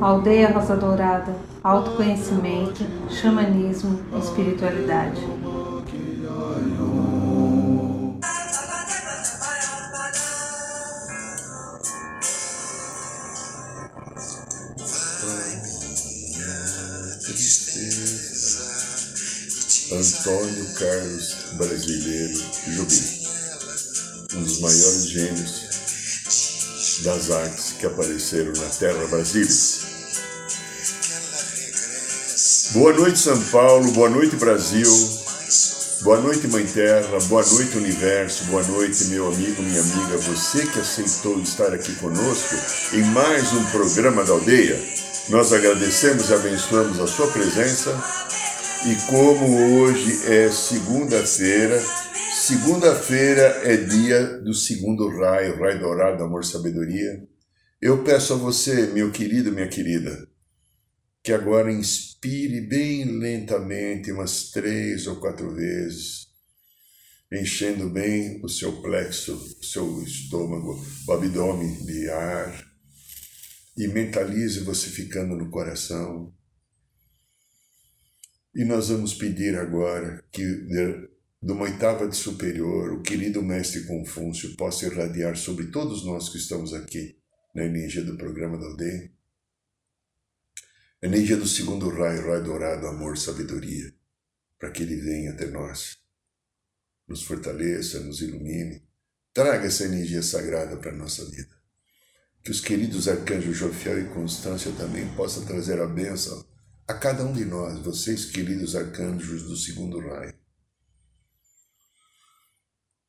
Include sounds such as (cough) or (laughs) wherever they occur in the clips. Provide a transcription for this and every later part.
Aldeia Rosa Dourada, autoconhecimento, xamanismo, espiritualidade. Antônio Carlos Brasileiro Jubim, um dos maiores gênios das artes que apareceram na terra brasileira. Boa noite, São Paulo, boa noite, Brasil, boa noite, Mãe Terra, boa noite, Universo, boa noite, meu amigo, minha amiga, você que aceitou estar aqui conosco em mais um programa da aldeia. Nós agradecemos e abençoamos a sua presença. E como hoje é segunda-feira, segunda-feira é dia do segundo raio, raio dourado, amor, sabedoria. Eu peço a você, meu querido, minha querida, que agora inspire bem lentamente, umas três ou quatro vezes, enchendo bem o seu plexo, o seu estômago, o abdômen de ar, e mentalize você ficando no coração. E nós vamos pedir agora que de uma oitava de superior, o querido mestre Confúcio possa irradiar sobre todos nós que estamos aqui na energia do programa da aldeia Energia do segundo raio, raio dourado, amor, sabedoria, para que ele venha até nós, nos fortaleça, nos ilumine, traga essa energia sagrada para a nossa vida. Que os queridos arcanjos Jofiel e Constância também possam trazer a bênção a cada um de nós, vocês queridos arcanjos do segundo raio,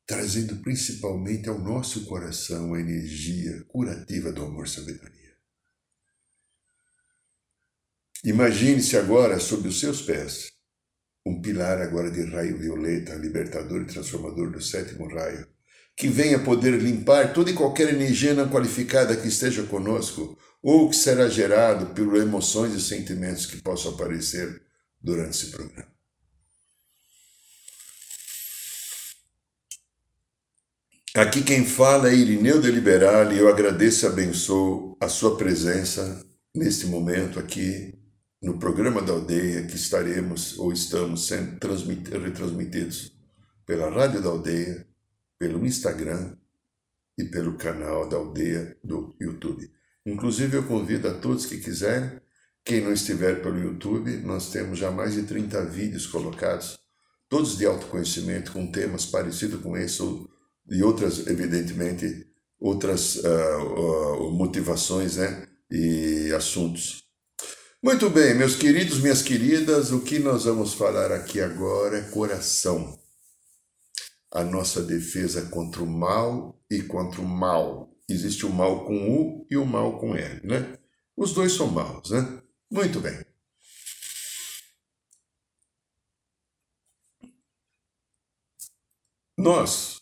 trazendo principalmente ao nosso coração a energia curativa do amor sabedoria. Imagine-se agora sob os seus pés um pilar agora de raio violeta, libertador e transformador do sétimo raio, que venha poder limpar toda e qualquer energia não qualificada que esteja conosco ou que será gerado por emoções e sentimentos que possam aparecer durante esse programa. Aqui quem fala é Irineu de Liberale e eu agradeço e abençoo a sua presença neste momento aqui no programa da aldeia que estaremos ou estamos sendo retransmitidos pela Rádio da Aldeia, pelo Instagram e pelo canal da Aldeia do YouTube. Inclusive, eu convido a todos que quiserem, quem não estiver pelo YouTube, nós temos já mais de 30 vídeos colocados, todos de autoconhecimento, com temas parecidos com esse e outras, evidentemente, outras uh, uh, motivações né, e assuntos. Muito bem, meus queridos, minhas queridas, o que nós vamos falar aqui agora é coração. A nossa defesa contra o mal e contra o mal. Existe o mal com U e o mal com L, né? Os dois são maus, né? Muito bem. Nós,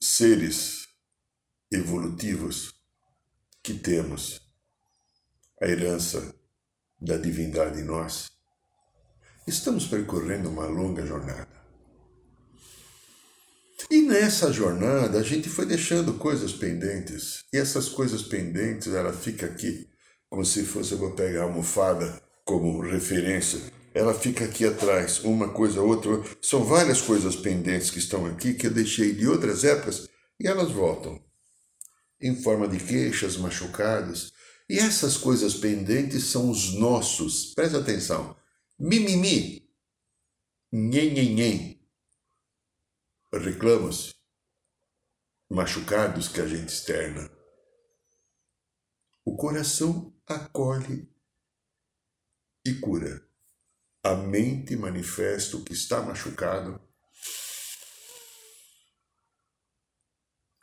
seres evolutivos, que temos a herança da divindade em nós, estamos percorrendo uma longa jornada. E nessa jornada a gente foi deixando coisas pendentes. E essas coisas pendentes, ela fica aqui, como se fosse, eu vou pegar a almofada como referência, ela fica aqui atrás, uma coisa, outra. São várias coisas pendentes que estão aqui que eu deixei de outras épocas e elas voltam. Em forma de queixas, machucados, e essas coisas pendentes são os nossos. Presta atenção. Mimimi. Nhenhenhen. Reclamos. Machucados que a gente externa. O coração acolhe e cura. A mente manifesta o que está machucado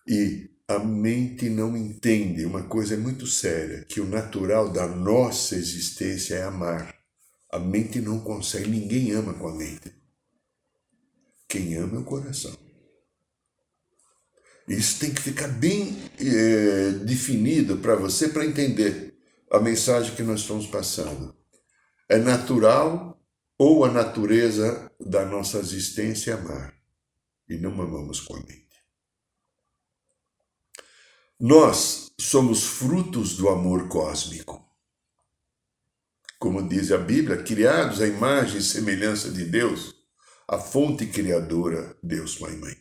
e a mente não entende uma coisa muito séria, que o natural da nossa existência é amar. A mente não consegue, ninguém ama com a mente. Quem ama é o coração. Isso tem que ficar bem é, definido para você para entender a mensagem que nós estamos passando. É natural ou a natureza da nossa existência é amar. E não amamos com a mente. Nós somos frutos do amor cósmico. Como diz a Bíblia, criados à imagem e semelhança de Deus, a fonte criadora, Deus Pai Mãe.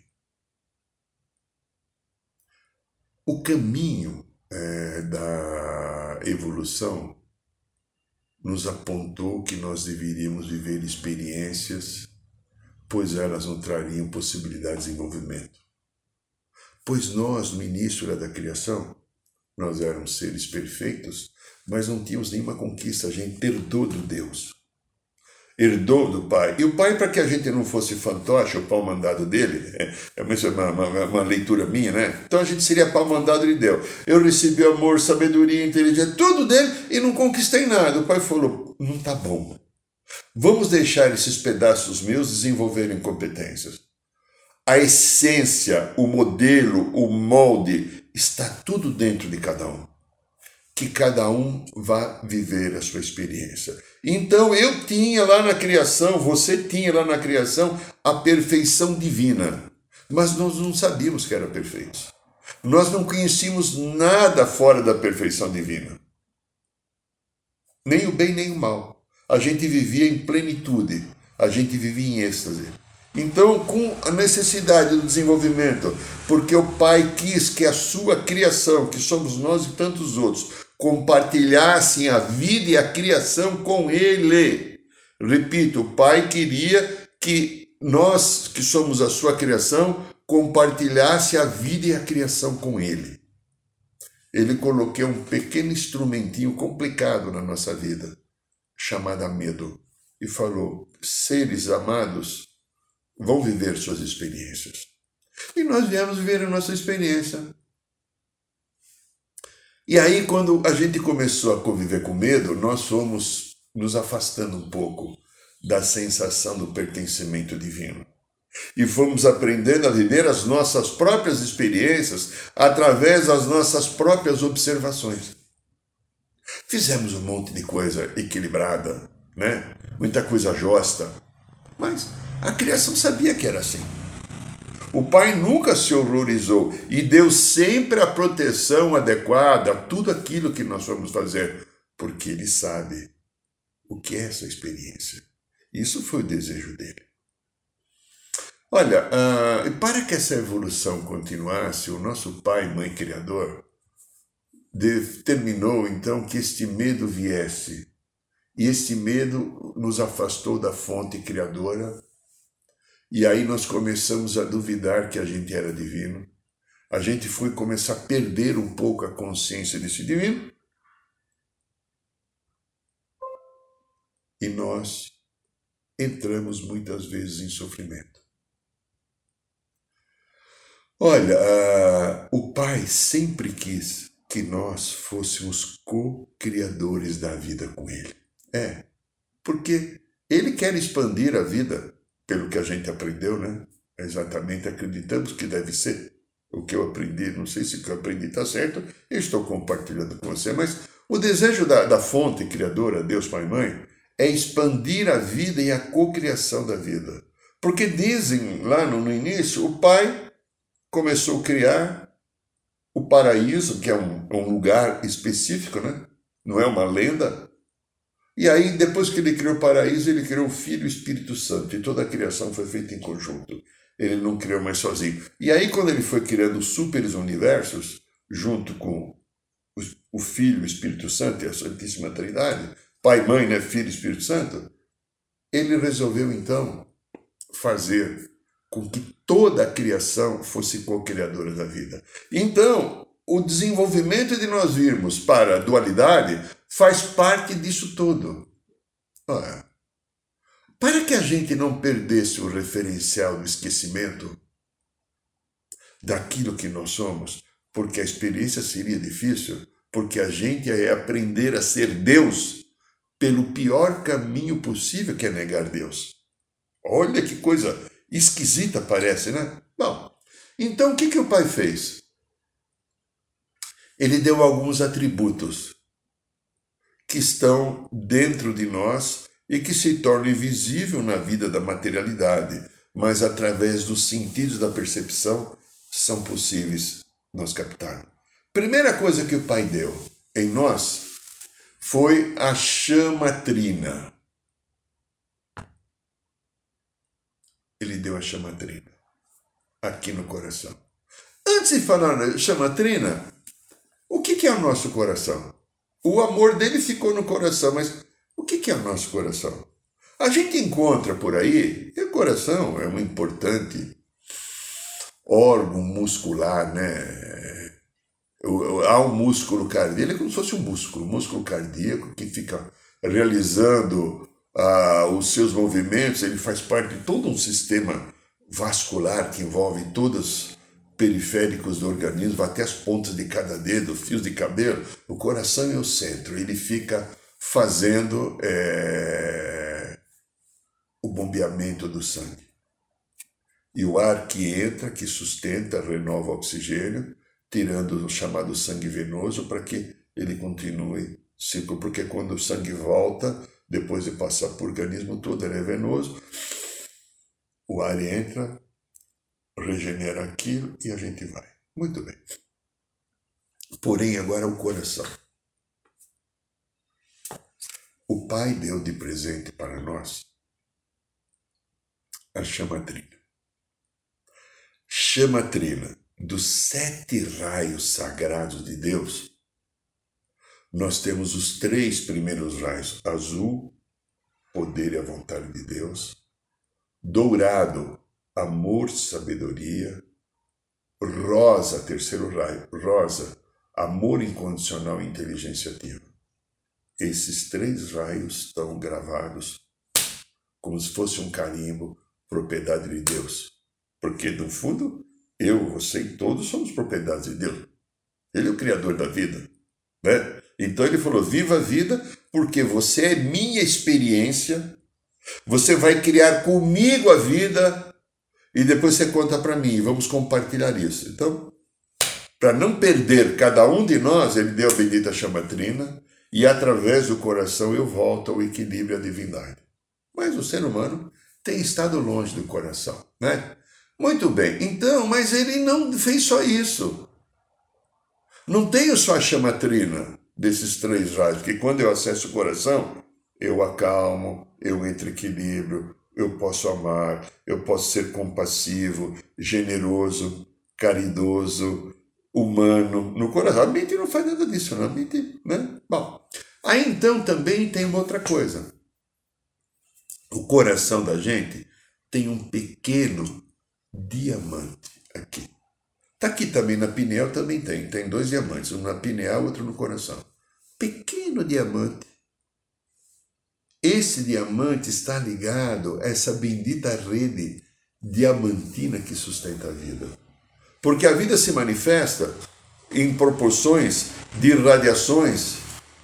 O caminho é, da evolução nos apontou que nós deveríamos viver experiências, pois elas não trariam possibilidades de desenvolvimento. Pois nós, no início da criação, nós éramos seres perfeitos, mas não tínhamos nenhuma conquista, a gente herdou do Deus. Herdou do Pai. E o Pai, para que a gente não fosse fantoche, o pau mandado dele, é uma, uma, uma, leitura minha, né? Então a gente seria pau mandado de Deus. Eu recebi amor, sabedoria, inteligência, tudo dele e não conquistei nada. O Pai falou: não tá bom. Vamos deixar esses pedaços meus desenvolverem competências a essência, o modelo, o molde, está tudo dentro de cada um. Que cada um vá viver a sua experiência. Então eu tinha lá na criação, você tinha lá na criação a perfeição divina, mas nós não sabíamos que era perfeito. Nós não conhecíamos nada fora da perfeição divina. Nem o bem nem o mal. A gente vivia em plenitude, a gente vivia em êxtase. Então, com a necessidade do desenvolvimento, porque o Pai quis que a sua criação, que somos nós e tantos outros, compartilhassem a vida e a criação com Ele. Repito, o Pai queria que nós, que somos a sua criação, compartilhasse a vida e a criação com Ele. Ele colocou um pequeno instrumentinho complicado na nossa vida, chamado medo, e falou: seres amados, vão viver suas experiências. E nós viemos viver a nossa experiência. E aí, quando a gente começou a conviver com medo, nós fomos nos afastando um pouco da sensação do pertencimento divino. E fomos aprendendo a viver as nossas próprias experiências através das nossas próprias observações. Fizemos um monte de coisa equilibrada, né? muita coisa justa, mas a criação sabia que era assim. O pai nunca se horrorizou e deu sempre a proteção adequada a tudo aquilo que nós vamos fazer, porque ele sabe o que é essa experiência. Isso foi o desejo dele. Olha, uh, para que essa evolução continuasse, o nosso pai mãe criador determinou então que este medo viesse. E este medo nos afastou da fonte criadora e aí nós começamos a duvidar que a gente era divino. A gente foi começar a perder um pouco a consciência desse divino. E nós entramos muitas vezes em sofrimento. Olha, o Pai sempre quis que nós fôssemos co-criadores da vida com Ele. É, porque Ele quer expandir a vida pelo que a gente aprendeu, né? Exatamente acreditamos que deve ser. O que eu aprendi, não sei se o que eu aprendi está certo, eu estou compartilhando com você, mas o desejo da, da fonte criadora, Deus Pai e Mãe, é expandir a vida e a cocriação da vida. Porque dizem lá no, no início, o Pai começou a criar o paraíso, que é um, um lugar específico, né? não é uma lenda, e aí, depois que ele criou o paraíso, ele criou o Filho e o Espírito Santo, e toda a criação foi feita em conjunto. Ele não criou mais sozinho. E aí, quando ele foi criando superes universos, junto com o Filho o Espírito Santo e a Santíssima Trindade, Pai, Mãe, né, Filho e Espírito Santo, ele resolveu então fazer com que toda a criação fosse co-criadora da vida. Então, o desenvolvimento de nós virmos para a dualidade faz parte disso tudo. Ora, para que a gente não perdesse o referencial do esquecimento daquilo que nós somos, porque a experiência seria difícil, porque a gente ia aprender a ser Deus pelo pior caminho possível, que é negar Deus. Olha que coisa esquisita parece, né? Bom, então o que, que o pai fez? ele deu alguns atributos que estão dentro de nós e que se tornam invisível na vida da materialidade, mas através dos sentidos da percepção são possíveis nós captarmos. Primeira coisa que o Pai deu em nós foi a chama trina. Ele deu a chama trina aqui no coração. Antes de falar na chama trina, o que, é o nosso coração? O amor dele ficou no coração, mas o que, é o nosso coração? A gente encontra por aí, e o coração é um importante órgão muscular, né? Há um músculo cardíaco, ele é como se fosse um músculo, um músculo cardíaco que fica realizando ah, os seus movimentos, ele faz parte de todo um sistema vascular que envolve todos os periféricos do organismo, até as pontas de cada dedo, fios de cabelo. O coração é o centro, ele fica fazendo é, o bombeamento do sangue. E o ar que entra, que sustenta, renova o oxigênio, tirando o chamado sangue venoso para que ele continue ciclo, porque quando o sangue volta, depois de passar por organismo todo, ele é venoso, o ar entra, regenera aquilo e a gente vai. Muito bem. Porém, agora o coração. O Pai deu de presente para nós a chama trina. Chama trina dos sete raios sagrados de Deus, nós temos os três primeiros raios: azul, poder e a vontade de Deus, dourado, amor, sabedoria, rosa, terceiro raio, rosa, amor incondicional e inteligência ativa. Esses três raios estão gravados como se fosse um carimbo, propriedade de Deus. Porque, no fundo, eu, você e todos somos propriedades de Deus. Ele é o Criador da vida. Né? Então ele falou: viva a vida, porque você é minha experiência, você vai criar comigo a vida e depois você conta para mim e vamos compartilhar isso. Então, para não perder cada um de nós, ele deu a bendita chamatrina e através do coração eu volto ao equilíbrio à divindade. Mas o ser humano tem estado longe do coração, né? Muito bem, então, mas ele não fez só isso. Não tenho só a chamatrina desses três raios, que quando eu acesso o coração, eu acalmo, eu entro em equilíbrio, eu posso amar, eu posso ser compassivo, generoso, caridoso, humano no coração. A mente não faz nada disso, não. A mente, né? Bom, aí então também tem uma outra coisa. O coração da gente tem um pequeno diamante aqui. Tá aqui também na pineal também tem, tem dois diamantes, um na pineal, outro no coração. Pequeno diamante. Esse diamante está ligado a essa bendita rede diamantina que sustenta a vida. Porque a vida se manifesta em proporções de radiações,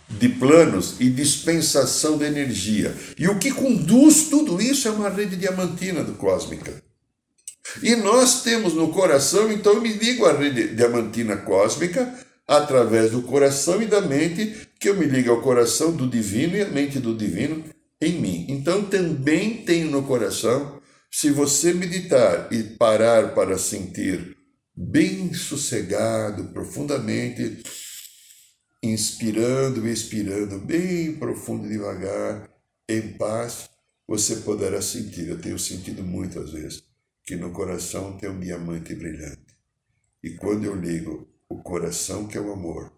de planos e dispensação de energia. E o que conduz tudo isso é uma rede diamantina do cósmica. E nós temos no coração, então eu me ligo à rede diamantina cósmica através do coração e da mente, que eu me ligo ao coração do divino e à mente do divino em mim. Então também tenho no coração, se você meditar e parar para sentir bem sossegado, profundamente, inspirando e expirando bem profundo e devagar, em paz, você poderá sentir. Eu tenho sentido muitas vezes que no coração tem um diamante brilhante. E quando eu ligo o coração, que é o amor,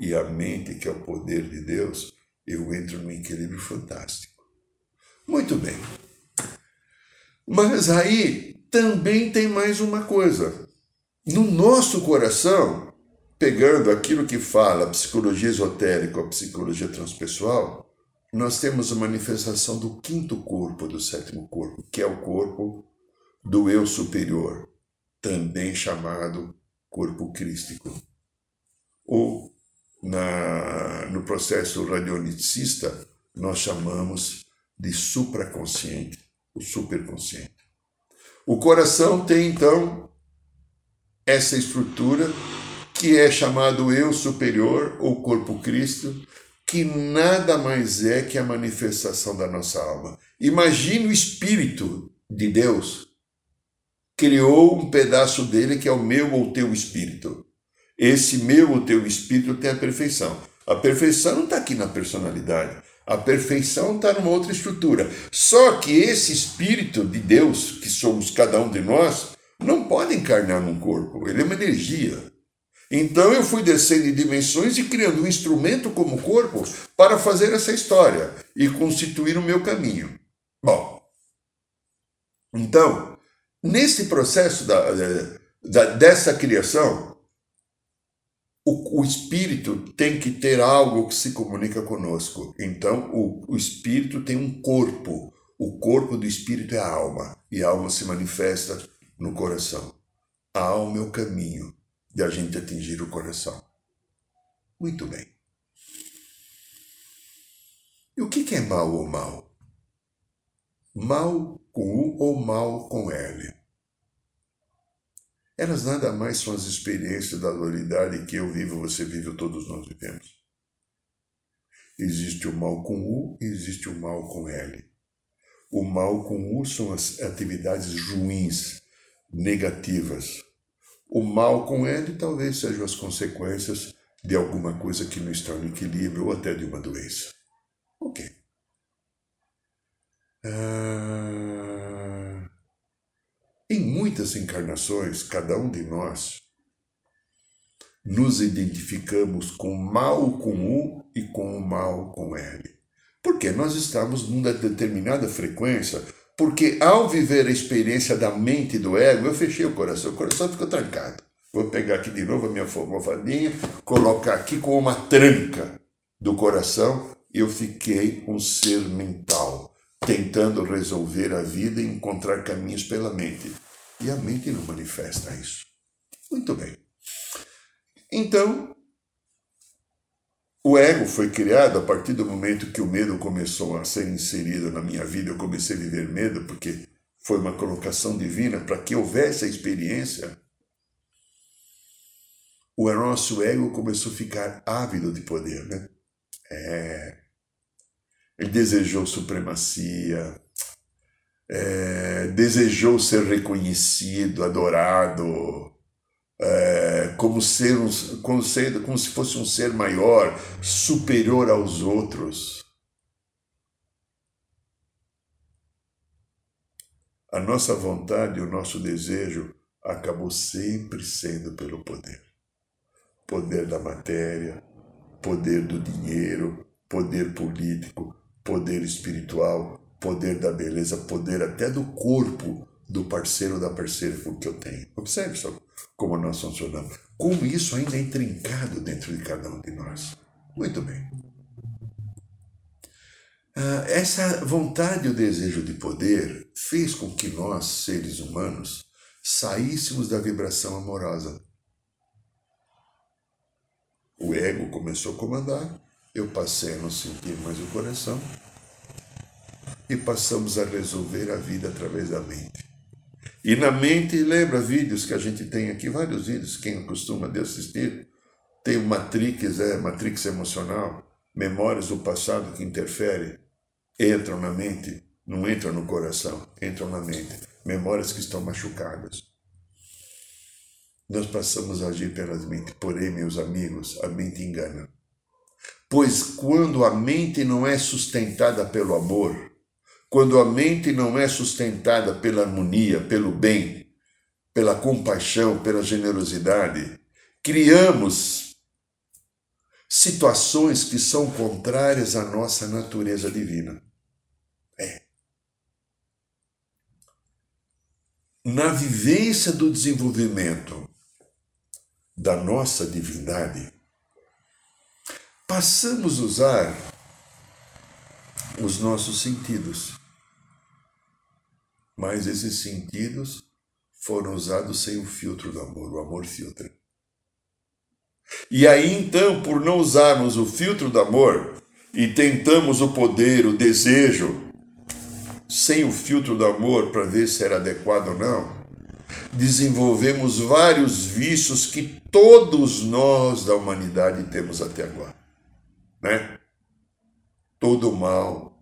e a mente, que é o poder de Deus, eu entro num equilíbrio fantástico. Muito bem. Mas aí também tem mais uma coisa. No nosso coração, pegando aquilo que fala a psicologia esotérica, a psicologia transpessoal, nós temos a manifestação do quinto corpo, do sétimo corpo, que é o corpo do eu superior, também chamado corpo crístico. Ou, na, no processo radionicista, nós chamamos de supraconsciente, o superconsciente. O coração tem, então, essa estrutura que é chamado eu superior ou corpo Cristo, que nada mais é que a manifestação da nossa alma. Imagine o Espírito de Deus criou um pedaço dele que é o meu ou teu espírito. Esse meu, o teu espírito tem a perfeição. A perfeição não está aqui na personalidade. A perfeição está numa outra estrutura. Só que esse espírito de Deus, que somos cada um de nós, não pode encarnar num corpo. Ele é uma energia. Então eu fui descendo em dimensões e criando um instrumento como corpo para fazer essa história e constituir o meu caminho. Bom, então, nesse processo da, da dessa criação, o, o, espírito tem que ter algo que se comunica conosco. Então, o, o espírito tem um corpo. O corpo do espírito é a alma. E a alma se manifesta no coração. A alma é o caminho de a gente atingir o coração. Muito bem. E o que é mal ou mal? Mal com U ou mal com L? Elas nada mais são as experiências da dualidade que eu vivo, você vive, todos nós vivemos. Existe o mal com U e existe o mal com L. O mal com U são as atividades ruins, negativas. O mal com L talvez sejam as consequências de alguma coisa que não está no equilíbrio ou até de uma doença. Ok. Ah... Em muitas encarnações, cada um de nós nos identificamos com o mal com U e com o mal com L. Porque nós estamos numa determinada frequência, porque ao viver a experiência da mente e do ego, eu fechei o coração, o coração ficou trancado. Vou pegar aqui de novo a minha almofadinha, colocar aqui com uma tranca do coração, eu fiquei um ser mental tentando resolver a vida e encontrar caminhos pela mente. E a mente não manifesta isso. Muito bem. Então, o ego foi criado a partir do momento que o medo começou a ser inserido na minha vida. Eu comecei a viver medo porque foi uma colocação divina para que houvesse a experiência. O nosso ego começou a ficar ávido de poder, né? É, ele desejou supremacia, é, desejou ser reconhecido, adorado, é, como, ser um, como, ser, como se fosse um ser maior, superior aos outros. A nossa vontade, o nosso desejo acabou sempre sendo pelo poder. Poder da matéria, poder do dinheiro, poder político, poder espiritual, poder da beleza, poder até do corpo do parceiro ou da parceira que eu tenho. Observe só como nós funcionamos. Como isso ainda é intrincado dentro de cada um de nós. Muito bem. Ah, essa vontade e o desejo de poder fez com que nós, seres humanos, saíssemos da vibração amorosa. O ego começou a comandar eu passei a não sentir mais o coração e passamos a resolver a vida através da mente. E na mente, lembra vídeos que a gente tem aqui, vários vídeos, quem costuma de assistir, tem o Matrix, é, Matrix emocional, memórias do passado que interferem, entram na mente, não entram no coração, entram na mente, memórias que estão machucadas. Nós passamos a agir pelas mentes, porém, meus amigos, a mente engana. Pois quando a mente não é sustentada pelo amor, quando a mente não é sustentada pela harmonia, pelo bem, pela compaixão, pela generosidade, criamos situações que são contrárias à nossa natureza divina. É. Na vivência do desenvolvimento da nossa divindade, passamos a usar os nossos sentidos. Mas esses sentidos foram usados sem o filtro do amor, o amor filtra. E aí então, por não usarmos o filtro do amor e tentamos o poder, o desejo, sem o filtro do amor para ver se era adequado ou não, desenvolvemos vários vícios que todos nós da humanidade temos até agora né? Todo mal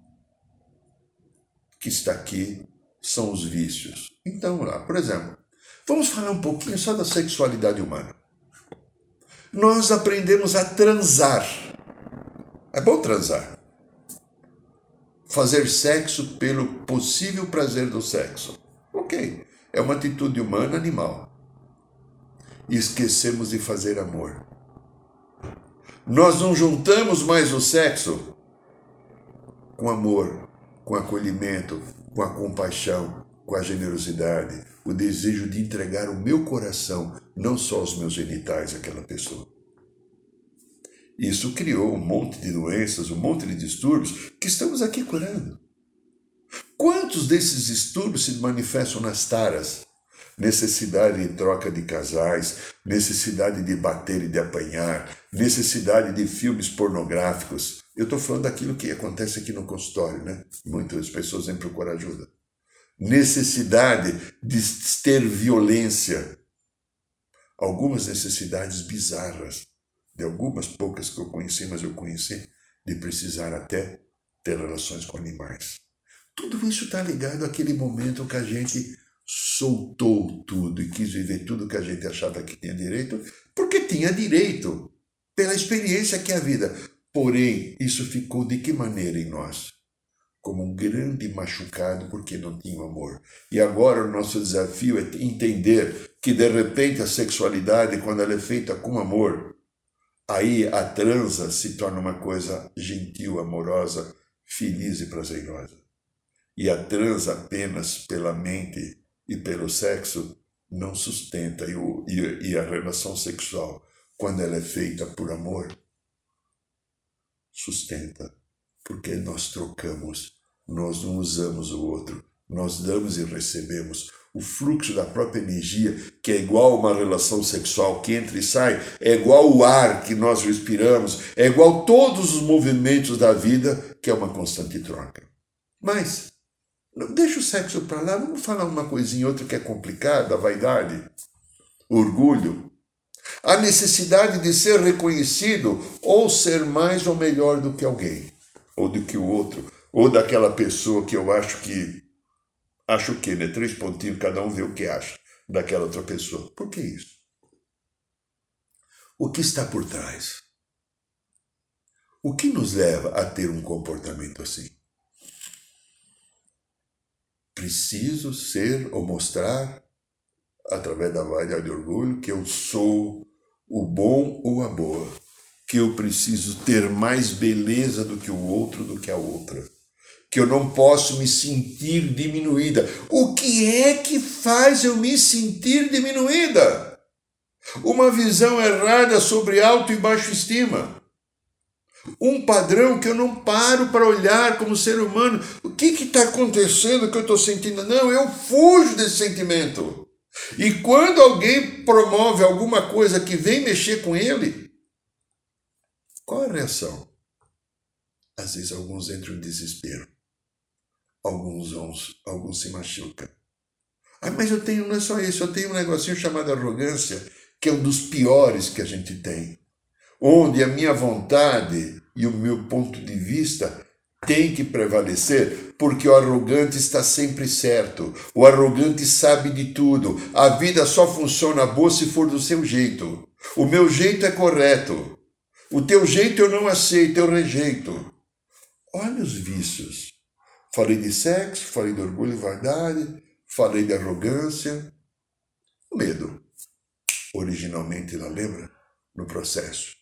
que está aqui são os vícios. Então, lá, por exemplo, vamos falar um pouquinho só da sexualidade humana. Nós aprendemos a transar. É bom transar. Fazer sexo pelo possível prazer do sexo. Ok. É uma atitude humana animal. E esquecemos de fazer amor. Nós não juntamos mais o sexo com amor, com acolhimento, com a compaixão, com a generosidade, o desejo de entregar o meu coração, não só os meus genitais àquela pessoa. Isso criou um monte de doenças, um monte de distúrbios que estamos aqui curando. Quantos desses distúrbios se manifestam nas taras? Necessidade de troca de casais, necessidade de bater e de apanhar, necessidade de filmes pornográficos. Eu estou falando daquilo que acontece aqui no consultório, né? Muitas pessoas vêm procurar ajuda. Necessidade de ter violência. Algumas necessidades bizarras, de algumas poucas que eu conheci, mas eu conheci, de precisar até ter relações com animais. Tudo isso está ligado àquele momento que a gente soltou tudo e quis viver tudo que a gente achava que tinha direito, porque tinha direito, pela experiência que é a vida. Porém, isso ficou de que maneira em nós? Como um grande machucado porque não tinha amor. E agora o nosso desafio é entender que de repente a sexualidade, quando ela é feita com amor, aí a transa se torna uma coisa gentil, amorosa, feliz e prazerosa. E a transa apenas pela mente e pelo sexo não sustenta. E, o, e, e a relação sexual, quando ela é feita por amor, sustenta. Porque nós trocamos, nós não usamos o outro, nós damos e recebemos. O fluxo da própria energia, que é igual a uma relação sexual que entra e sai, é igual o ar que nós respiramos, é igual todos os movimentos da vida, que é uma constante troca. Mas Deixa o sexo para lá, vamos falar uma coisinha outra que é complicada, vaidade, orgulho, a necessidade de ser reconhecido ou ser mais ou melhor do que alguém, ou do que o outro, ou daquela pessoa que eu acho que. Acho o quê, né? Três pontinhos, cada um vê o que acha daquela outra pessoa. Por que isso? O que está por trás? O que nos leva a ter um comportamento assim? Preciso ser ou mostrar, através da vaidade de orgulho, que eu sou o bom ou a boa, que eu preciso ter mais beleza do que o outro, do que a outra, que eu não posso me sentir diminuída. O que é que faz eu me sentir diminuída? Uma visão errada sobre alto e baixo estima um padrão que eu não paro para olhar como ser humano. O que está acontecendo que eu estou sentindo? Não, eu fujo desse sentimento. E quando alguém promove alguma coisa que vem mexer com ele, qual a reação? Às vezes alguns entram em desespero. Alguns, alguns, alguns se machucam. Ah, mas eu tenho, não é só isso, eu tenho um negocinho chamado arrogância, que é um dos piores que a gente tem onde a minha vontade e o meu ponto de vista tem que prevalecer, porque o arrogante está sempre certo. O arrogante sabe de tudo. A vida só funciona boa se for do seu jeito. O meu jeito é correto. O teu jeito eu não aceito, eu rejeito. Olha os vícios. Falei de sexo, falei de orgulho e vaidade, falei de arrogância. Medo. Originalmente, ela lembra? No processo.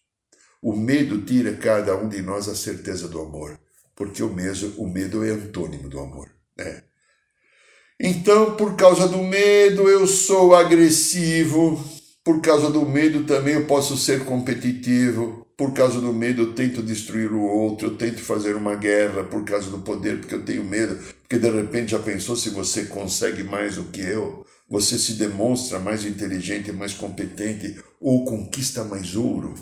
O medo tira cada um de nós a certeza do amor, porque o, mesmo, o medo é antônimo do amor. Né? Então, por causa do medo, eu sou agressivo, por causa do medo também eu posso ser competitivo, por causa do medo eu tento destruir o outro, eu tento fazer uma guerra por causa do poder, porque eu tenho medo, porque de repente já pensou se você consegue mais do que eu, você se demonstra mais inteligente, mais competente ou conquista mais ouro.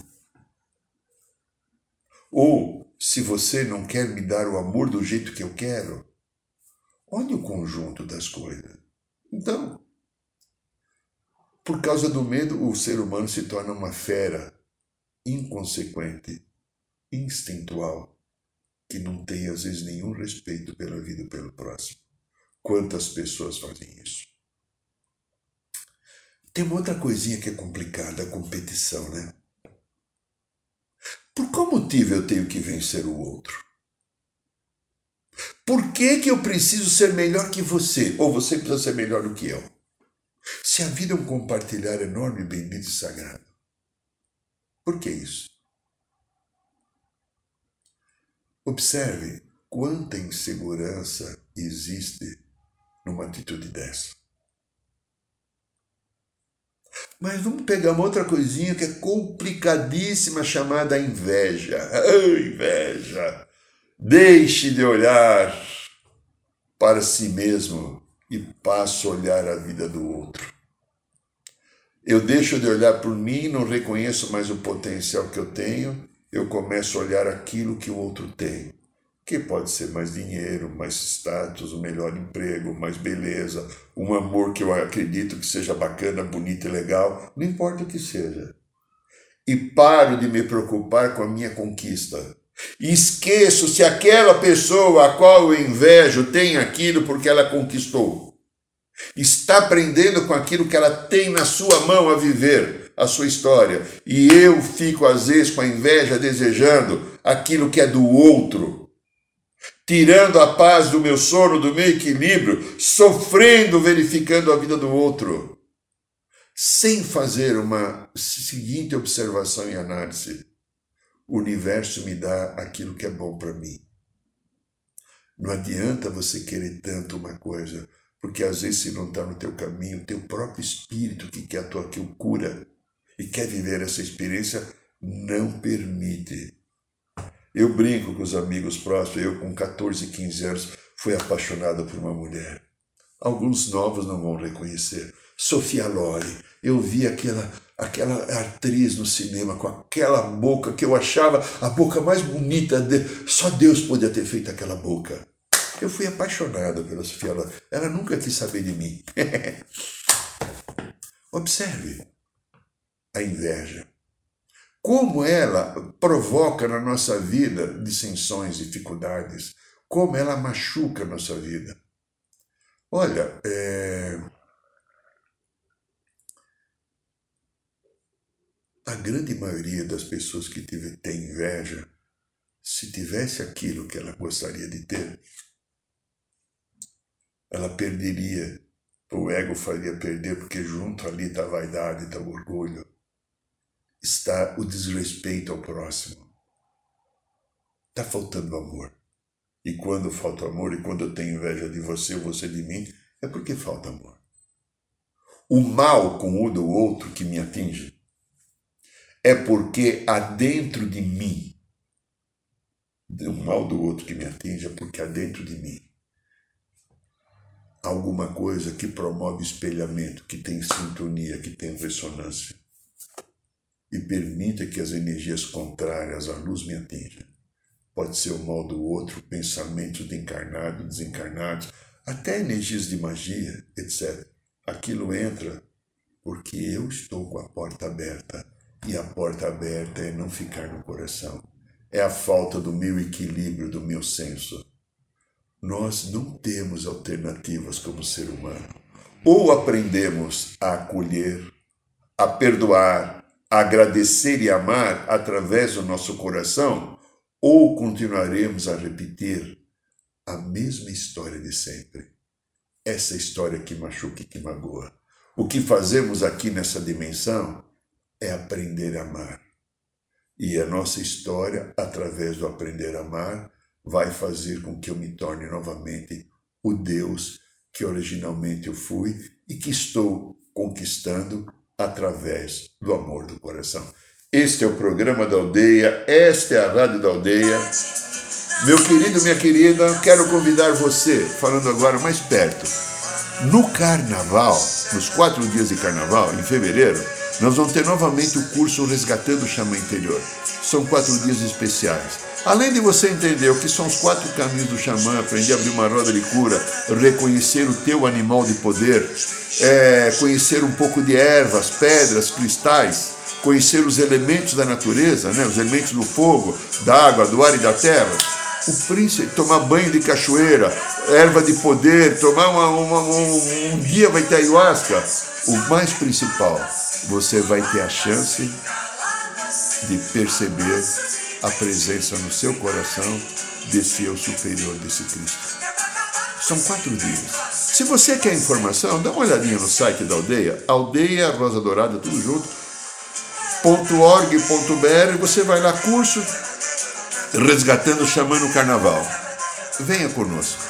Ou, se você não quer me dar o amor do jeito que eu quero, olhe o conjunto das coisas. Então, por causa do medo, o ser humano se torna uma fera inconsequente, instintual, que não tem às vezes nenhum respeito pela vida e pelo próximo. Quantas pessoas fazem isso? Tem uma outra coisinha que é complicada, a competição, né? Motivo eu tenho que vencer o outro? Por que, que eu preciso ser melhor que você? Ou você precisa ser melhor do que eu? Se a vida é um compartilhar enorme, bendito e sagrado. Por que isso? Observe quanta insegurança existe numa atitude dessa. Mas vamos pegar uma outra coisinha que é complicadíssima, chamada inveja. (laughs) Inveja! Deixe de olhar para si mesmo e passe a olhar a vida do outro. Eu deixo de olhar por mim, não reconheço mais o potencial que eu tenho, eu começo a olhar aquilo que o outro tem que pode ser mais dinheiro, mais status, um melhor emprego, mais beleza, um amor que eu acredito que seja bacana, bonito e legal, não importa o que seja. E paro de me preocupar com a minha conquista. E esqueço se aquela pessoa a qual eu invejo tem aquilo porque ela conquistou. Está aprendendo com aquilo que ela tem na sua mão a viver, a sua história. E eu fico, às vezes, com a inveja, desejando aquilo que é do outro tirando a paz do meu sono, do meu equilíbrio, sofrendo, verificando a vida do outro, sem fazer uma seguinte observação e análise. O universo me dá aquilo que é bom para mim. Não adianta você querer tanto uma coisa, porque às vezes se não está no teu caminho, teu próprio espírito que quer a tua que o cura e quer viver essa experiência, não permite eu brinco com os amigos próximos, eu com 14, 15 anos fui apaixonado por uma mulher. Alguns novos não vão reconhecer. Sofia Loren. Eu vi aquela, aquela atriz no cinema com aquela boca que eu achava a boca mais bonita. De... Só Deus podia ter feito aquela boca. Eu fui apaixonado pela Sofia Loren. Ela nunca quis saber de mim. (laughs) Observe a inveja como ela provoca na nossa vida dissensões, dificuldades, como ela machuca a nossa vida. Olha, é... a grande maioria das pessoas que tem inveja, se tivesse aquilo que ela gostaria de ter, ela perderia, o ego faria perder, porque junto ali está a vaidade, está o orgulho está o desrespeito ao próximo. Está faltando amor. E quando falta amor, e quando eu tenho inveja de você você de mim, é porque falta amor. O mal com o do outro que me atinge é porque há dentro de mim, o mal do outro que me atinge é porque há dentro de mim alguma coisa que promove espelhamento, que tem sintonia, que tem ressonância e permita que as energias contrárias à luz me atinjam. Pode ser o mal do outro, pensamentos de encarnado, desencarnados, até energias de magia, etc. Aquilo entra porque eu estou com a porta aberta. E a porta aberta é não ficar no coração. É a falta do meu equilíbrio, do meu senso. Nós não temos alternativas como ser humano. Ou aprendemos a acolher, a perdoar, agradecer e amar através do nosso coração, ou continuaremos a repetir a mesma história de sempre? Essa história que machuca e que magoa. O que fazemos aqui nessa dimensão é aprender a amar. E a nossa história, através do aprender a amar, vai fazer com que eu me torne novamente o Deus que originalmente eu fui e que estou conquistando através do amor do coração. Este é o programa da aldeia, esta é a rádio da aldeia. Meu querido, minha querida, quero convidar você, falando agora mais perto. No carnaval, nos quatro dias de carnaval, em fevereiro, nós vamos ter novamente o curso Resgatando o Chama Interior. São quatro dias especiais. Além de você entender o que são os quatro caminhos do xamã, aprender a abrir uma roda de cura, reconhecer o teu animal de poder, é, conhecer um pouco de ervas, pedras, cristais, conhecer os elementos da natureza, né, os elementos do fogo, da água, do ar e da terra. O príncipe, tomar banho de cachoeira, erva de poder, tomar uma, uma, um, um dia vai ter ayahuasca. O mais principal, você vai ter a chance de perceber a presença no seu coração desse eu superior, desse Cristo. São quatro dias. Se você quer informação, dá uma olhadinha no site da aldeia, aldeia Rosa Dourada, tudo junto, .org.br, você vai lá, curso Resgatando Chamando o Carnaval. Venha conosco.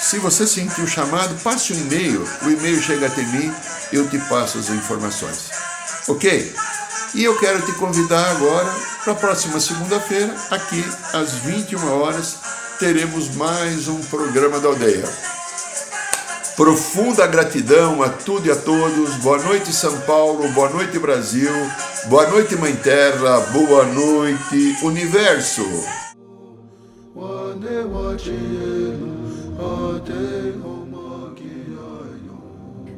Se você sentir o chamado, passe um e-mail, o e-mail chega até mim, eu te passo as informações. Ok? E eu quero te convidar agora para a próxima segunda-feira, aqui às 21 horas, teremos mais um programa da aldeia. Profunda gratidão a tudo e a todos. Boa noite, São Paulo. Boa noite, Brasil. Boa noite, Mãe Terra. Boa noite, Universo.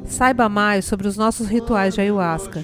Saiba mais sobre os nossos rituais de ayahuasca,